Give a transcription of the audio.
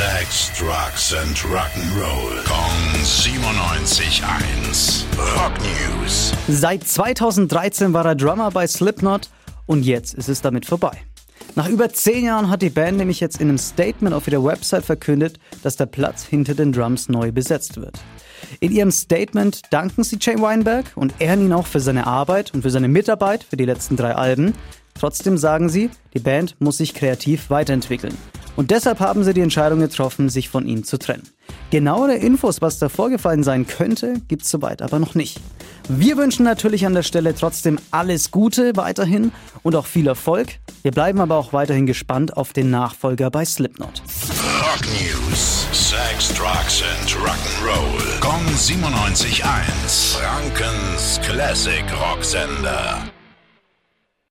Sex, Drugs and Rock'n'Roll. Kong 97.1. Rock News. Seit 2013 war er Drummer bei Slipknot und jetzt ist es damit vorbei. Nach über zehn Jahren hat die Band nämlich jetzt in einem Statement auf ihrer Website verkündet, dass der Platz hinter den Drums neu besetzt wird. In ihrem Statement danken sie Jay Weinberg und ehren ihn auch für seine Arbeit und für seine Mitarbeit für die letzten drei Alben. Trotzdem sagen sie, die Band muss sich kreativ weiterentwickeln. Und deshalb haben sie die Entscheidung getroffen, sich von ihm zu trennen. Genauere Infos, was da vorgefallen sein könnte, gibt's soweit aber noch nicht. Wir wünschen natürlich an der Stelle trotzdem alles Gute weiterhin und auch viel Erfolg. Wir bleiben aber auch weiterhin gespannt auf den Nachfolger bei Slipknot. Rock News. Sex, Drugs and Rock'n'Roll. Kong 97.1. Frankens Classic Rocksender.